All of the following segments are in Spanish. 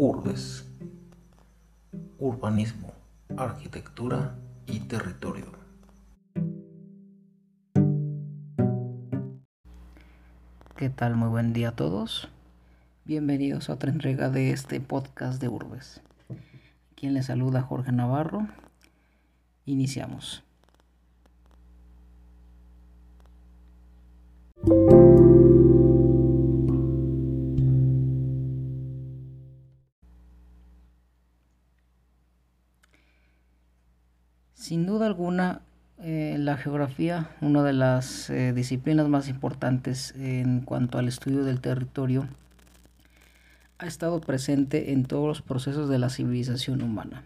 Urbes. Urbanismo, arquitectura y territorio. ¿Qué tal? Muy buen día a todos. Bienvenidos a otra entrega de este podcast de Urbes. Quien les saluda Jorge Navarro. Iniciamos. Sin duda alguna, eh, la geografía, una de las eh, disciplinas más importantes en cuanto al estudio del territorio, ha estado presente en todos los procesos de la civilización humana.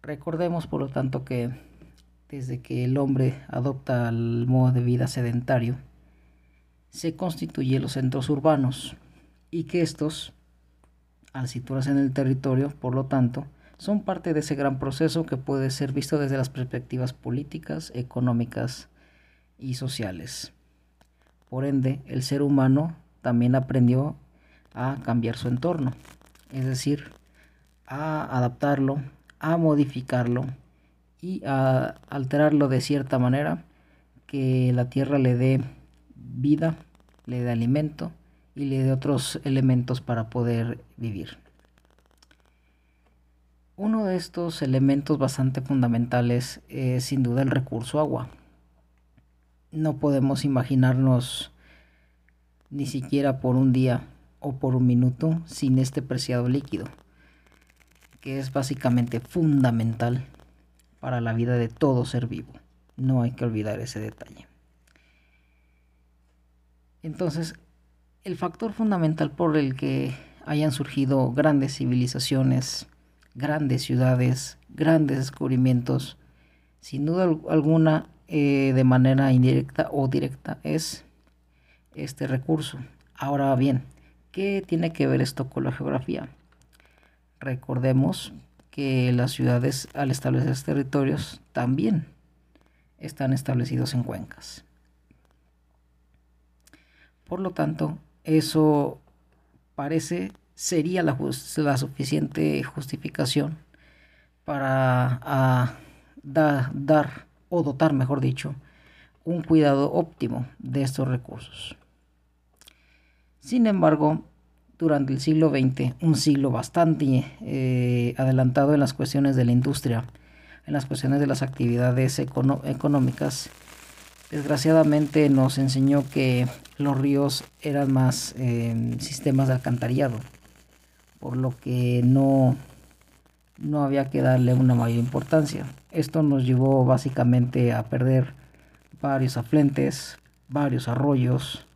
Recordemos, por lo tanto, que desde que el hombre adopta el modo de vida sedentario, se constituyen los centros urbanos y que estos, al situarse en el territorio, por lo tanto, son parte de ese gran proceso que puede ser visto desde las perspectivas políticas, económicas y sociales. Por ende, el ser humano también aprendió a cambiar su entorno, es decir, a adaptarlo, a modificarlo y a alterarlo de cierta manera que la tierra le dé vida, le dé alimento y le dé otros elementos para poder vivir. Uno de estos elementos bastante fundamentales es sin duda el recurso agua. No podemos imaginarnos ni siquiera por un día o por un minuto sin este preciado líquido, que es básicamente fundamental para la vida de todo ser vivo. No hay que olvidar ese detalle. Entonces, el factor fundamental por el que hayan surgido grandes civilizaciones, grandes ciudades, grandes descubrimientos, sin duda alguna eh, de manera indirecta o directa es este recurso. Ahora bien, ¿qué tiene que ver esto con la geografía? Recordemos que las ciudades al establecer territorios también están establecidos en cuencas. Por lo tanto, eso parece sería la, suficiente justificación para dar o dotar, mejor dicho, un cuidado óptimo de estos recursos. Sin embargo, durante el siglo XX, un siglo bastante eh, adelantado en las cuestiones de la industria, en las cuestiones de las actividades económicas, desgraciadamente nos enseñó que los ríos eran más eh, sistemas de alcantarillado por lo que no, no había que darle una mayor importancia. Esto nos llevó básicamente a perder varios afluentes, varios arroyos,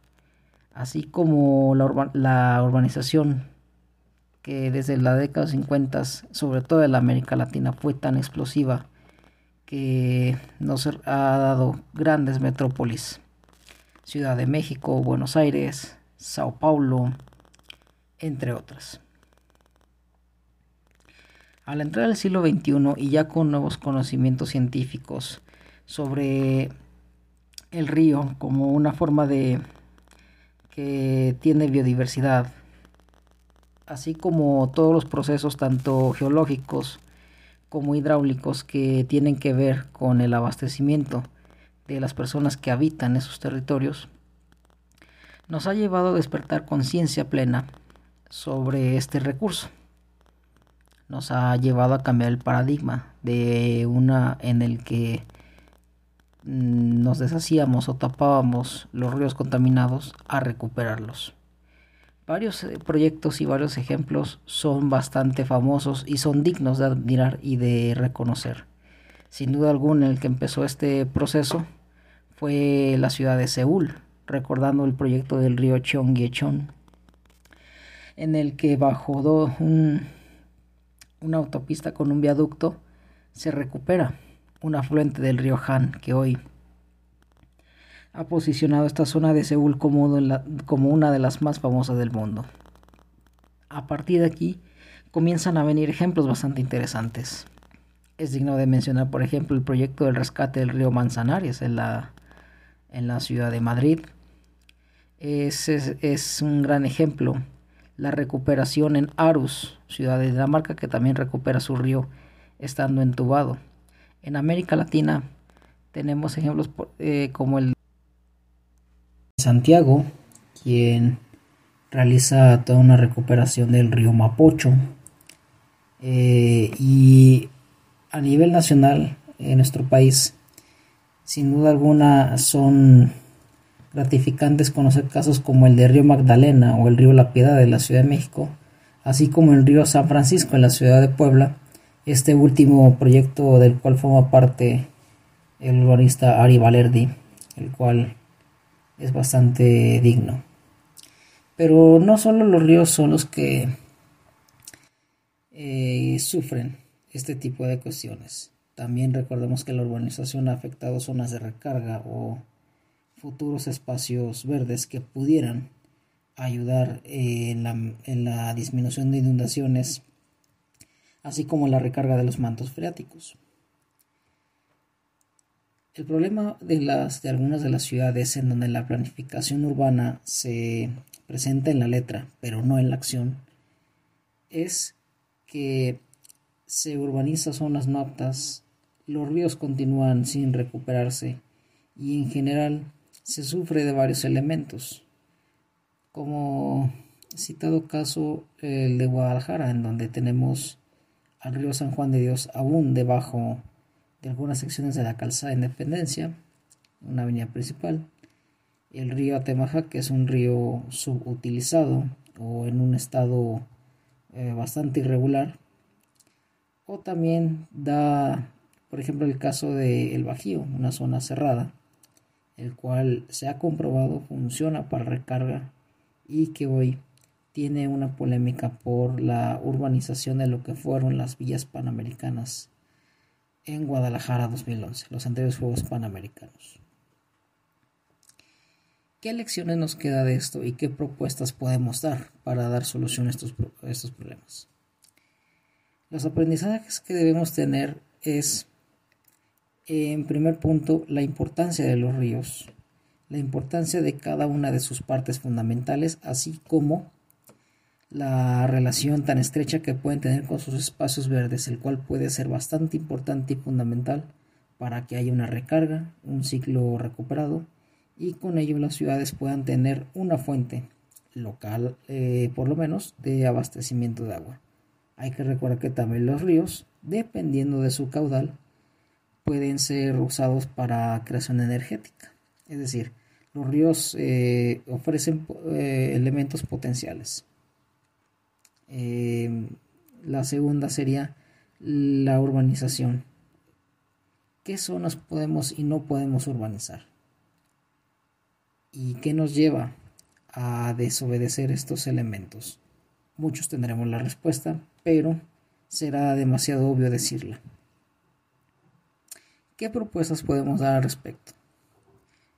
así como la, la urbanización que desde la década 50, sobre todo en la América Latina, fue tan explosiva que nos ha dado grandes metrópolis. Ciudad de México, Buenos Aires, Sao Paulo, entre otras. Al entrar al siglo XXI y ya con nuevos conocimientos científicos sobre el río como una forma de que tiene biodiversidad, así como todos los procesos tanto geológicos como hidráulicos que tienen que ver con el abastecimiento de las personas que habitan esos territorios, nos ha llevado a despertar conciencia plena sobre este recurso nos ha llevado a cambiar el paradigma de una en el que mm, nos deshacíamos o tapábamos los ríos contaminados a recuperarlos. Varios eh, proyectos y varios ejemplos son bastante famosos y son dignos de admirar y de reconocer. Sin duda alguna el que empezó este proceso fue la ciudad de Seúl, recordando el proyecto del río Cheonggyecheon, en el que bajo un una autopista con un viaducto, se recupera un afluente del río Han que hoy ha posicionado esta zona de Seúl como, como una de las más famosas del mundo. A partir de aquí comienzan a venir ejemplos bastante interesantes. Es digno de mencionar, por ejemplo, el proyecto del rescate del río Manzanares en la, en la ciudad de Madrid. es un gran ejemplo la recuperación en Arus, ciudad de Dinamarca, que también recupera su río estando entubado. En América Latina tenemos ejemplos eh, como el Santiago, quien realiza toda una recuperación del río Mapocho. Eh, y a nivel nacional, en nuestro país, sin duda alguna son gratificantes conocer casos como el de Río Magdalena o el río La Piedad de la Ciudad de México, así como el río San Francisco en la ciudad de Puebla, este último proyecto del cual forma parte el urbanista Ari Valerdi, el cual es bastante digno. Pero no solo los ríos son los que eh, sufren este tipo de cuestiones. También recordemos que la urbanización ha afectado zonas de recarga o futuros espacios verdes que pudieran ayudar en la, en la disminución de inundaciones, así como la recarga de los mantos freáticos. El problema de, las, de algunas de las ciudades en donde la planificación urbana se presenta en la letra, pero no en la acción, es que se urbaniza zonas no aptas, los ríos continúan sin recuperarse y en general se sufre de varios elementos, como citado caso el de Guadalajara, en donde tenemos al río San Juan de Dios aún debajo de algunas secciones de la calzada Independencia, una avenida principal, el río Atemaja, que es un río subutilizado o en un estado eh, bastante irregular, o también da, por ejemplo, el caso de El Bajío, una zona cerrada, el cual se ha comprobado funciona para recarga y que hoy tiene una polémica por la urbanización de lo que fueron las villas panamericanas en Guadalajara 2011, los anteriores Juegos Panamericanos. ¿Qué lecciones nos queda de esto y qué propuestas podemos dar para dar solución a estos, a estos problemas? Los aprendizajes que debemos tener es en primer punto, la importancia de los ríos, la importancia de cada una de sus partes fundamentales, así como la relación tan estrecha que pueden tener con sus espacios verdes, el cual puede ser bastante importante y fundamental para que haya una recarga, un ciclo recuperado y con ello las ciudades puedan tener una fuente local, eh, por lo menos, de abastecimiento de agua. Hay que recordar que también los ríos, dependiendo de su caudal, pueden ser usados para creación energética. Es decir, los ríos eh, ofrecen eh, elementos potenciales. Em, la segunda sería la urbanización. ¿Qué zonas podemos y no podemos urbanizar? ¿Y qué nos lleva a desobedecer estos elementos? Muchos tendremos la respuesta, pero será demasiado obvio decirla. ¿Qué propuestas podemos dar al respecto?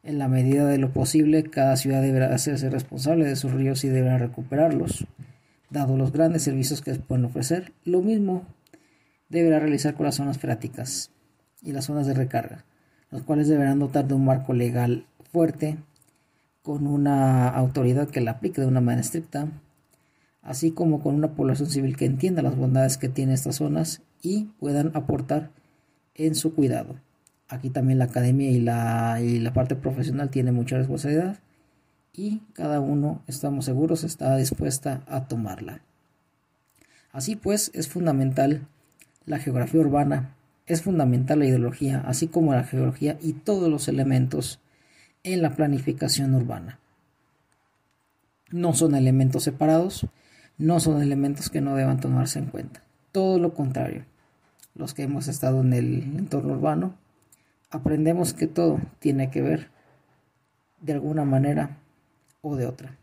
En la medida de lo posible, cada ciudad deberá hacerse responsable de sus ríos y deberá recuperarlos, dado los grandes servicios que pueden ofrecer. Lo mismo deberá realizar con las zonas freáticas y las zonas de recarga, los cuales deberán dotar de un marco legal fuerte, con una autoridad que la aplique de una manera estricta, así como con una población civil que entienda las bondades que tienen estas zonas y puedan aportar en su cuidado. Aquí también la academia y la, y la parte profesional tiene mucha responsabilidad y cada uno, estamos seguros, está dispuesta a tomarla. Así pues, es fundamental la geografía urbana, es fundamental la ideología, así como la geología y todos los elementos en la planificación urbana. No son elementos separados, no son elementos que no deban tomarse en cuenta. Todo lo contrario, los que hemos estado en el entorno urbano aprendemos que todo tiene que ver de alguna manera o de otra.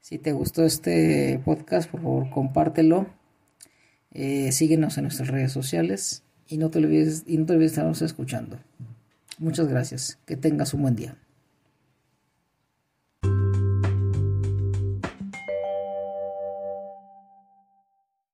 Si te gustó este podcast, por favor compártelo. Eh, síguenos en nuestras redes sociales y no te olvides, y no te olvides de estarnos escuchando. Muchas gracias. Que tengas un buen día.